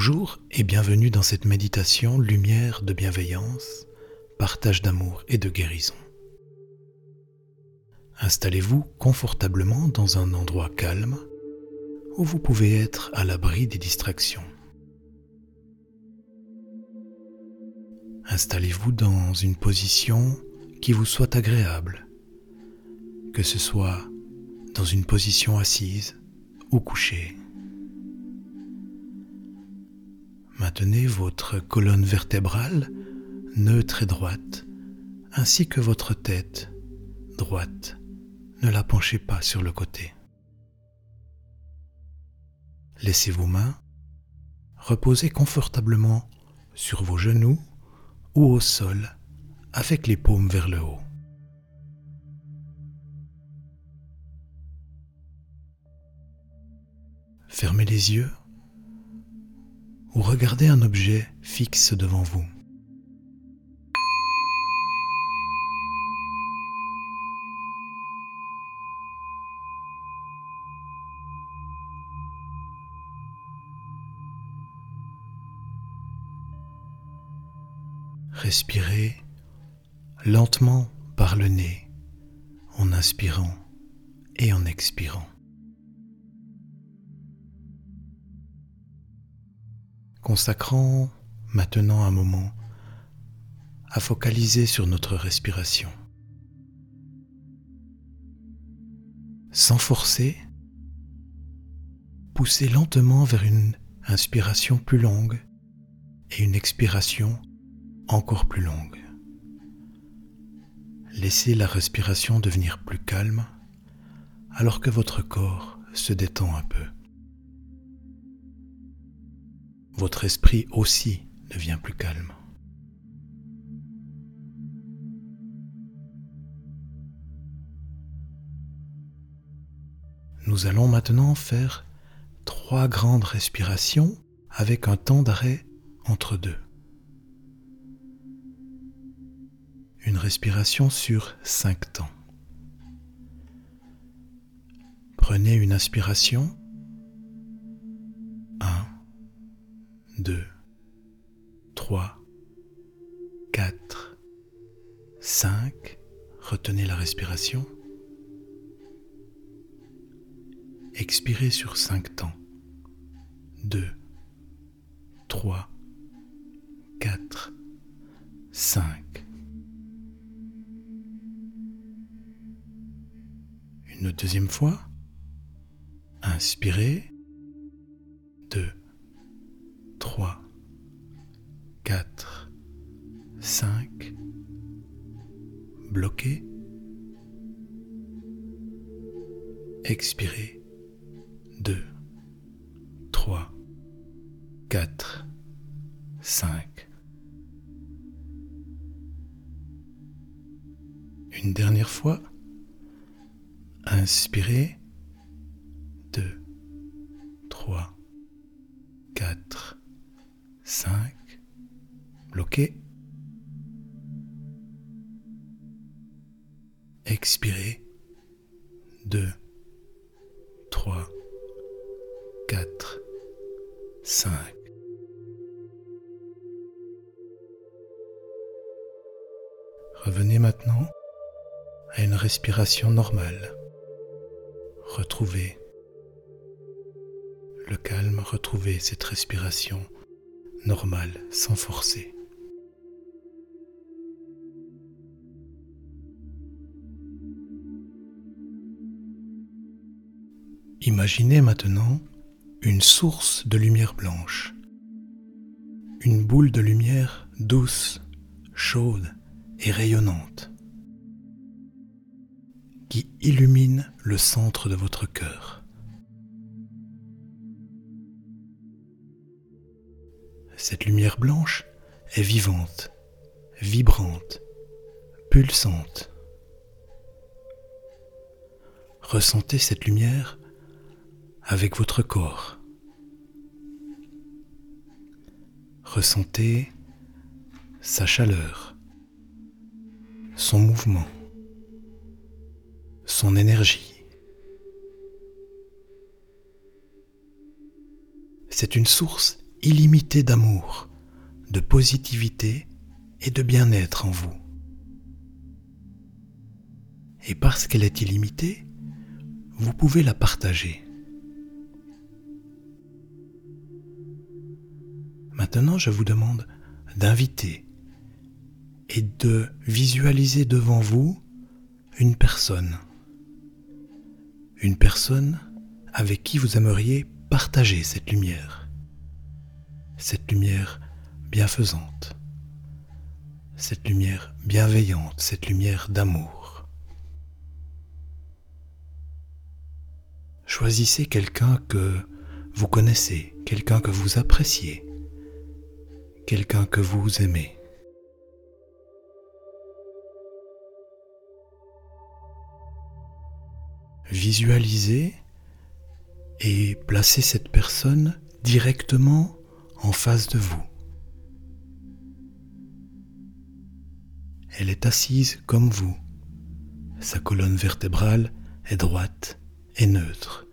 Bonjour et bienvenue dans cette méditation Lumière de bienveillance, partage d'amour et de guérison. Installez-vous confortablement dans un endroit calme où vous pouvez être à l'abri des distractions. Installez-vous dans une position qui vous soit agréable, que ce soit dans une position assise ou couchée. Maintenez votre colonne vertébrale neutre et droite, ainsi que votre tête droite. Ne la penchez pas sur le côté. Laissez vos mains reposer confortablement sur vos genoux ou au sol avec les paumes vers le haut. Fermez les yeux ou regardez un objet fixe devant vous. Respirez lentement par le nez en inspirant et en expirant. Consacrant maintenant un moment à focaliser sur notre respiration. Sans forcer, poussez lentement vers une inspiration plus longue et une expiration encore plus longue. Laissez la respiration devenir plus calme alors que votre corps se détend un peu votre esprit aussi devient plus calme. Nous allons maintenant faire trois grandes respirations avec un temps d'arrêt entre deux. Une respiration sur cinq temps. Prenez une inspiration 2, 3, 4, 5. Retenez la respiration. Expirez sur 5 temps. 2, 3, 4, 5. Une deuxième fois. Inspirez. 5, bloqué, expirez, 2, 3, 4, 5. Une dernière fois, inspirez, 2, 3, 4, 5, bloqué. Expirez. 2, 3, 4, 5. Revenez maintenant à une respiration normale. Retrouvez le calme, retrouvez cette respiration normal, sans forcer. Imaginez maintenant une source de lumière blanche, une boule de lumière douce, chaude et rayonnante qui illumine le centre de votre cœur. Cette lumière blanche est vivante, vibrante, pulsante. Ressentez cette lumière avec votre corps. Ressentez sa chaleur, son mouvement, son énergie. C'est une source illimitée d'amour, de positivité et de bien-être en vous. Et parce qu'elle est illimitée, vous pouvez la partager. Maintenant, je vous demande d'inviter et de visualiser devant vous une personne. Une personne avec qui vous aimeriez partager cette lumière. Cette lumière bienfaisante. Cette lumière bienveillante, cette lumière d'amour. Choisissez quelqu'un que vous connaissez, quelqu'un que vous appréciez, quelqu'un que vous aimez. Visualisez et placez cette personne directement en face de vous. Elle est assise comme vous. Sa colonne vertébrale est droite et neutre.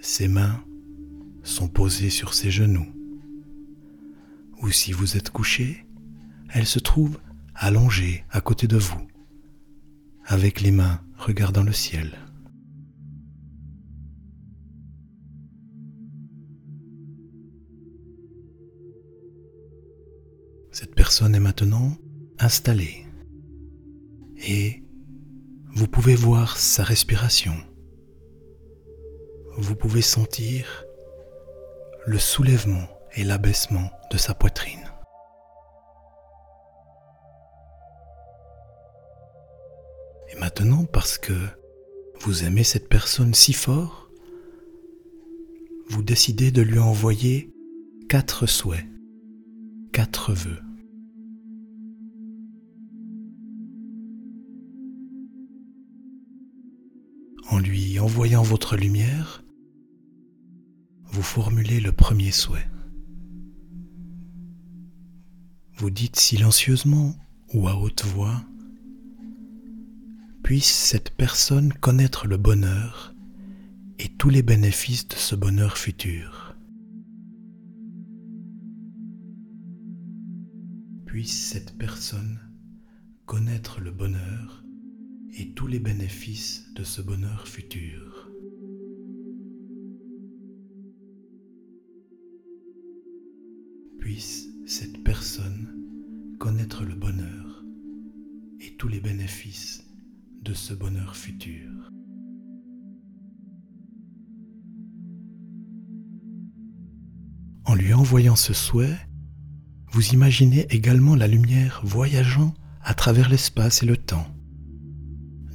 Ses mains sont posées sur ses genoux. Ou si vous êtes couché, elle se trouve allongée à côté de vous, avec les mains regardant le ciel. Cette personne est maintenant installée et vous pouvez voir sa respiration. Vous pouvez sentir le soulèvement et l'abaissement de sa poitrine. Et maintenant, parce que vous aimez cette personne si fort, vous décidez de lui envoyer quatre souhaits, quatre vœux. En lui envoyant votre lumière, vous formulez le premier souhait. Vous dites silencieusement ou à haute voix, puisse cette personne connaître le bonheur et tous les bénéfices de ce bonheur futur. Puisse cette personne connaître le bonheur et tous les bénéfices de ce bonheur futur. Ce bonheur futur. En lui envoyant ce souhait, vous imaginez également la lumière voyageant à travers l'espace et le temps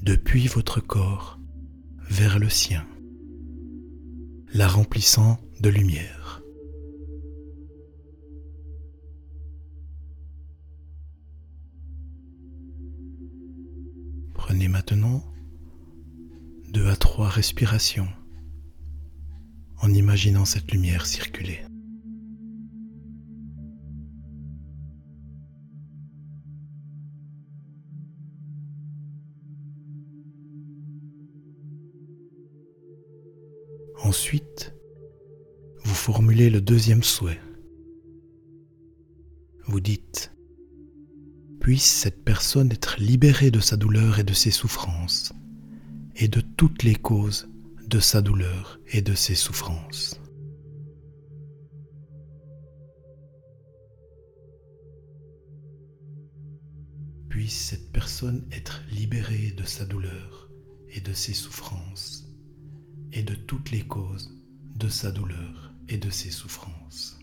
depuis votre corps vers le sien, la remplissant de lumière. Maintenant deux à trois respirations en imaginant cette lumière circuler. Ensuite, vous formulez le deuxième souhait. Vous dites, puisse cette personne être libérée de sa douleur et de ses souffrances, et de toutes les causes de sa douleur et de ses souffrances. Puisse cette personne être libérée de sa douleur et de ses souffrances et de toutes les causes de sa douleur et de ses souffrances.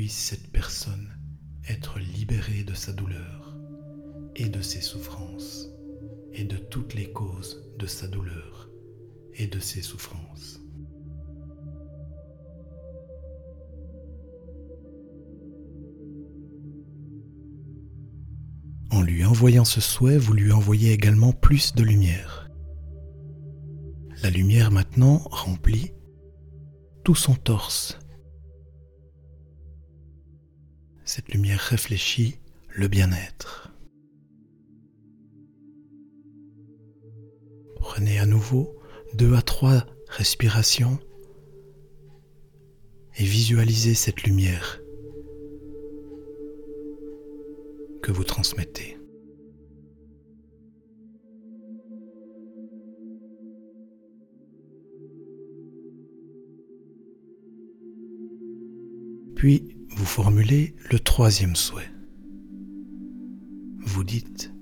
Puisse cette personne être libérée de sa douleur et de ses souffrances et de toutes les causes de sa douleur et de ses souffrances. En lui envoyant ce souhait, vous lui envoyez également plus de lumière. La lumière maintenant remplit tout son torse. Cette lumière réfléchit le bien-être. Prenez à nouveau deux à trois respirations et visualisez cette lumière que vous transmettez. Puis vous formulez le troisième souhait. Vous dites,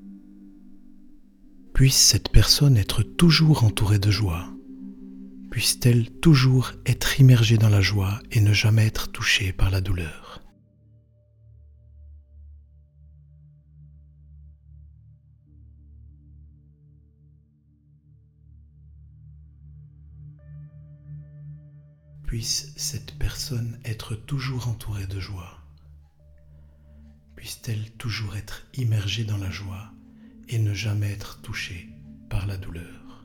puisse cette personne être toujours entourée de joie, puisse-t-elle toujours être immergée dans la joie et ne jamais être touchée par la douleur. Puisse cette personne être toujours entourée de joie. Puisse-t-elle toujours être immergée dans la joie et ne jamais être touchée par la douleur.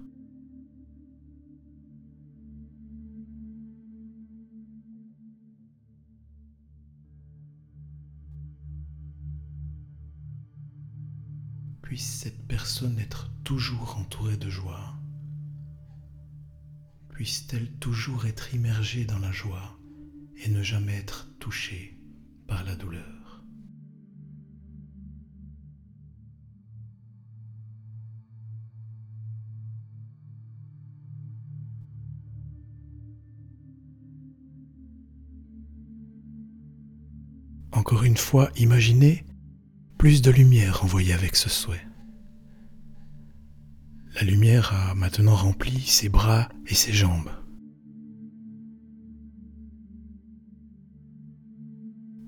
Puisse cette personne être toujours entourée de joie puisse-t-elle toujours être immergée dans la joie et ne jamais être touchée par la douleur. Encore une fois, imaginez plus de lumière envoyée avec ce souhait. La lumière a maintenant rempli ses bras et ses jambes.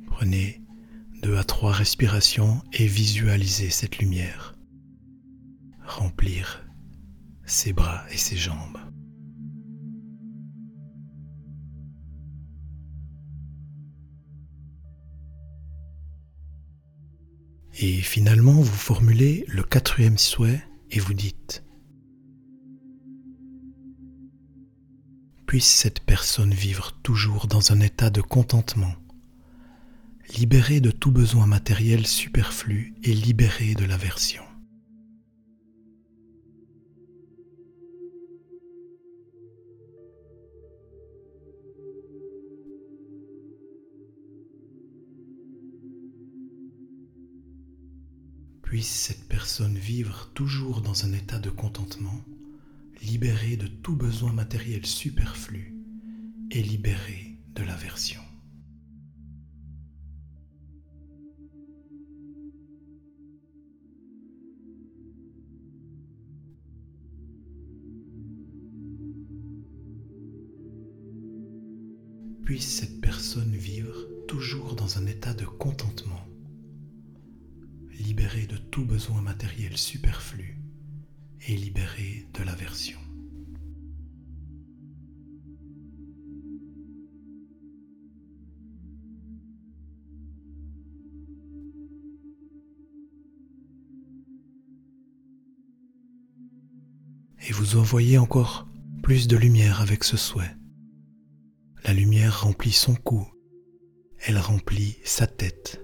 Prenez deux à trois respirations et visualisez cette lumière remplir ses bras et ses jambes. Et finalement, vous formulez le quatrième souhait et vous dites puisse cette personne vivre toujours dans un état de contentement, libérée de tout besoin matériel superflu et libérée de l'aversion. Puisse cette personne vivre toujours dans un état de contentement libéré de tout besoin matériel superflu et libéré de l'aversion. Puisse cette personne vivre toujours dans un état de contentement, libéré de tout besoin matériel superflu et libéré de l'aversion. Et vous envoyez encore plus de lumière avec ce souhait. La lumière remplit son cou, elle remplit sa tête.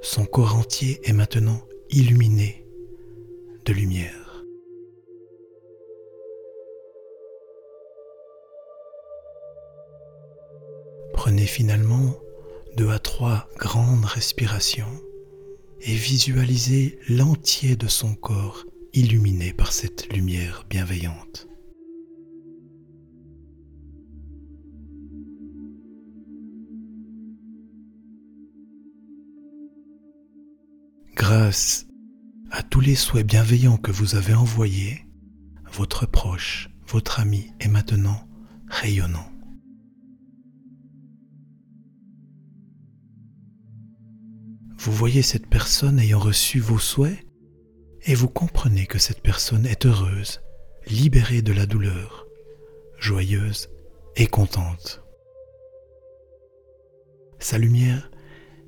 Son corps entier est maintenant illuminé de lumière. Prenez finalement deux à trois grandes respirations et visualisez l'entier de son corps illuminé par cette lumière bienveillante. Grâce à tous les souhaits bienveillants que vous avez envoyés, votre proche, votre ami est maintenant rayonnant. Vous voyez cette personne ayant reçu vos souhaits et vous comprenez que cette personne est heureuse, libérée de la douleur, joyeuse et contente. Sa lumière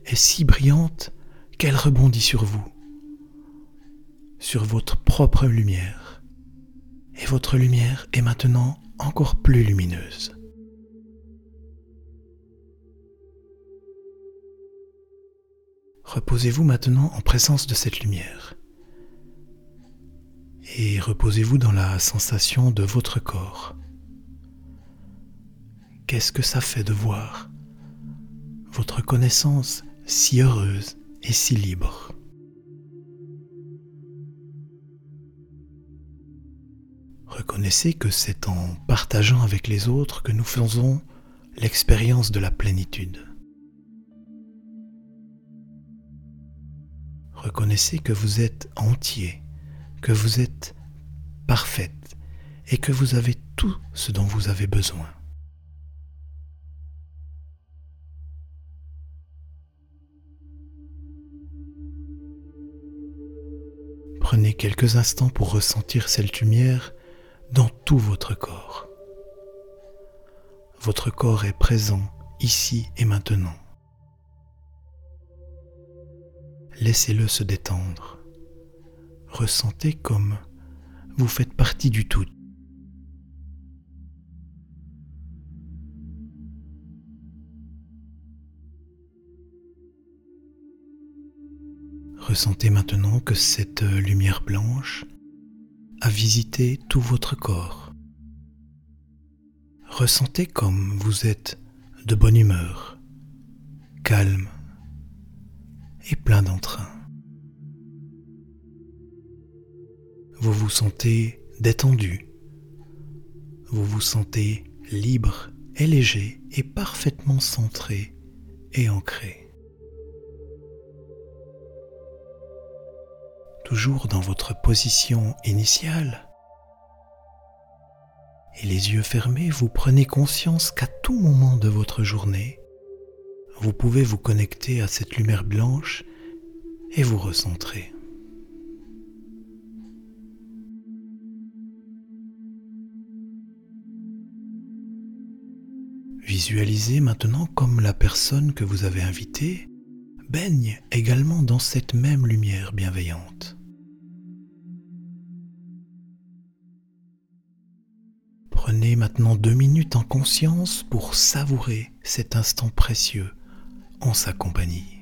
est si brillante qu'elle rebondit sur vous, sur votre propre lumière, et votre lumière est maintenant encore plus lumineuse. Reposez-vous maintenant en présence de cette lumière et reposez-vous dans la sensation de votre corps. Qu'est-ce que ça fait de voir votre connaissance si heureuse et si libre? Reconnaissez que c'est en partageant avec les autres que nous faisons l'expérience de la plénitude. Reconnaissez que vous êtes entier, que vous êtes parfaite et que vous avez tout ce dont vous avez besoin. Prenez quelques instants pour ressentir cette lumière dans tout votre corps. Votre corps est présent ici et maintenant. Laissez-le se détendre. Ressentez comme vous faites partie du tout. Ressentez maintenant que cette lumière blanche a visité tout votre corps. Ressentez comme vous êtes de bonne humeur, calme et plein d'entrain. Vous vous sentez détendu. Vous vous sentez libre et léger et parfaitement centré et ancré. Toujours dans votre position initiale. Et les yeux fermés, vous prenez conscience qu'à tout moment de votre journée, vous pouvez vous connecter à cette lumière blanche et vous recentrer. Visualisez maintenant comme la personne que vous avez invitée baigne également dans cette même lumière bienveillante. Prenez maintenant deux minutes en conscience pour savourer cet instant précieux en sa compagnie.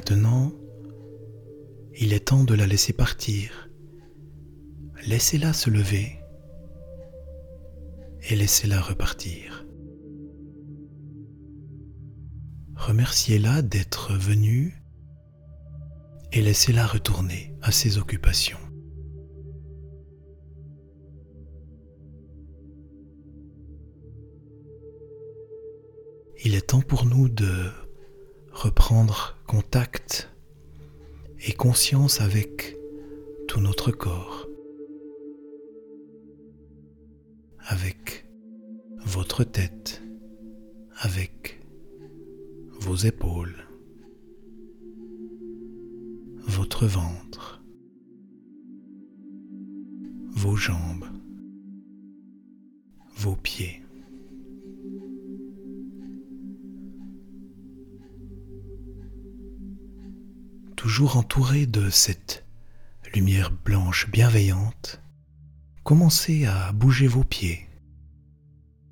Maintenant, il est temps de la laisser partir. Laissez-la se lever et laissez-la repartir. Remerciez-la d'être venue et laissez-la retourner à ses occupations. Il est temps pour nous de reprendre contact et conscience avec tout notre corps, avec votre tête, avec vos épaules, votre ventre, vos jambes, vos pieds. Toujours entouré de cette lumière blanche bienveillante, commencez à bouger vos pieds,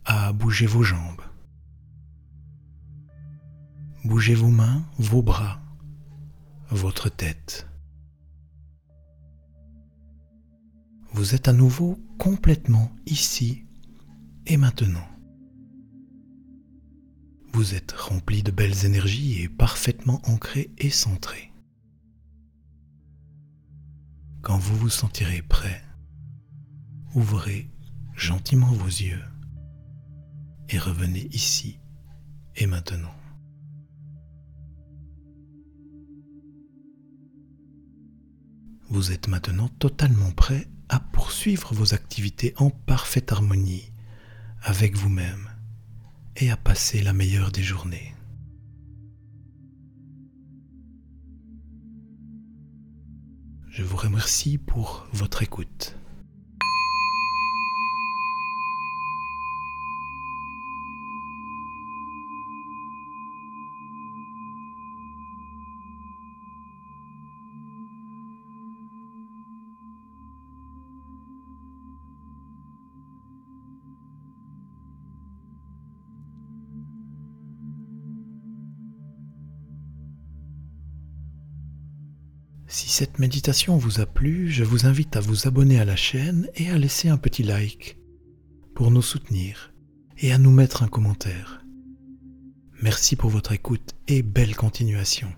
à bouger vos jambes. Bougez vos mains, vos bras, votre tête. Vous êtes à nouveau complètement ici et maintenant. Vous êtes rempli de belles énergies et parfaitement ancré et centré. Quand vous vous sentirez prêt, ouvrez gentiment vos yeux et revenez ici et maintenant. Vous êtes maintenant totalement prêt à poursuivre vos activités en parfaite harmonie avec vous-même et à passer la meilleure des journées. Je vous remercie pour votre écoute. Si cette méditation vous a plu, je vous invite à vous abonner à la chaîne et à laisser un petit like pour nous soutenir et à nous mettre un commentaire. Merci pour votre écoute et belle continuation.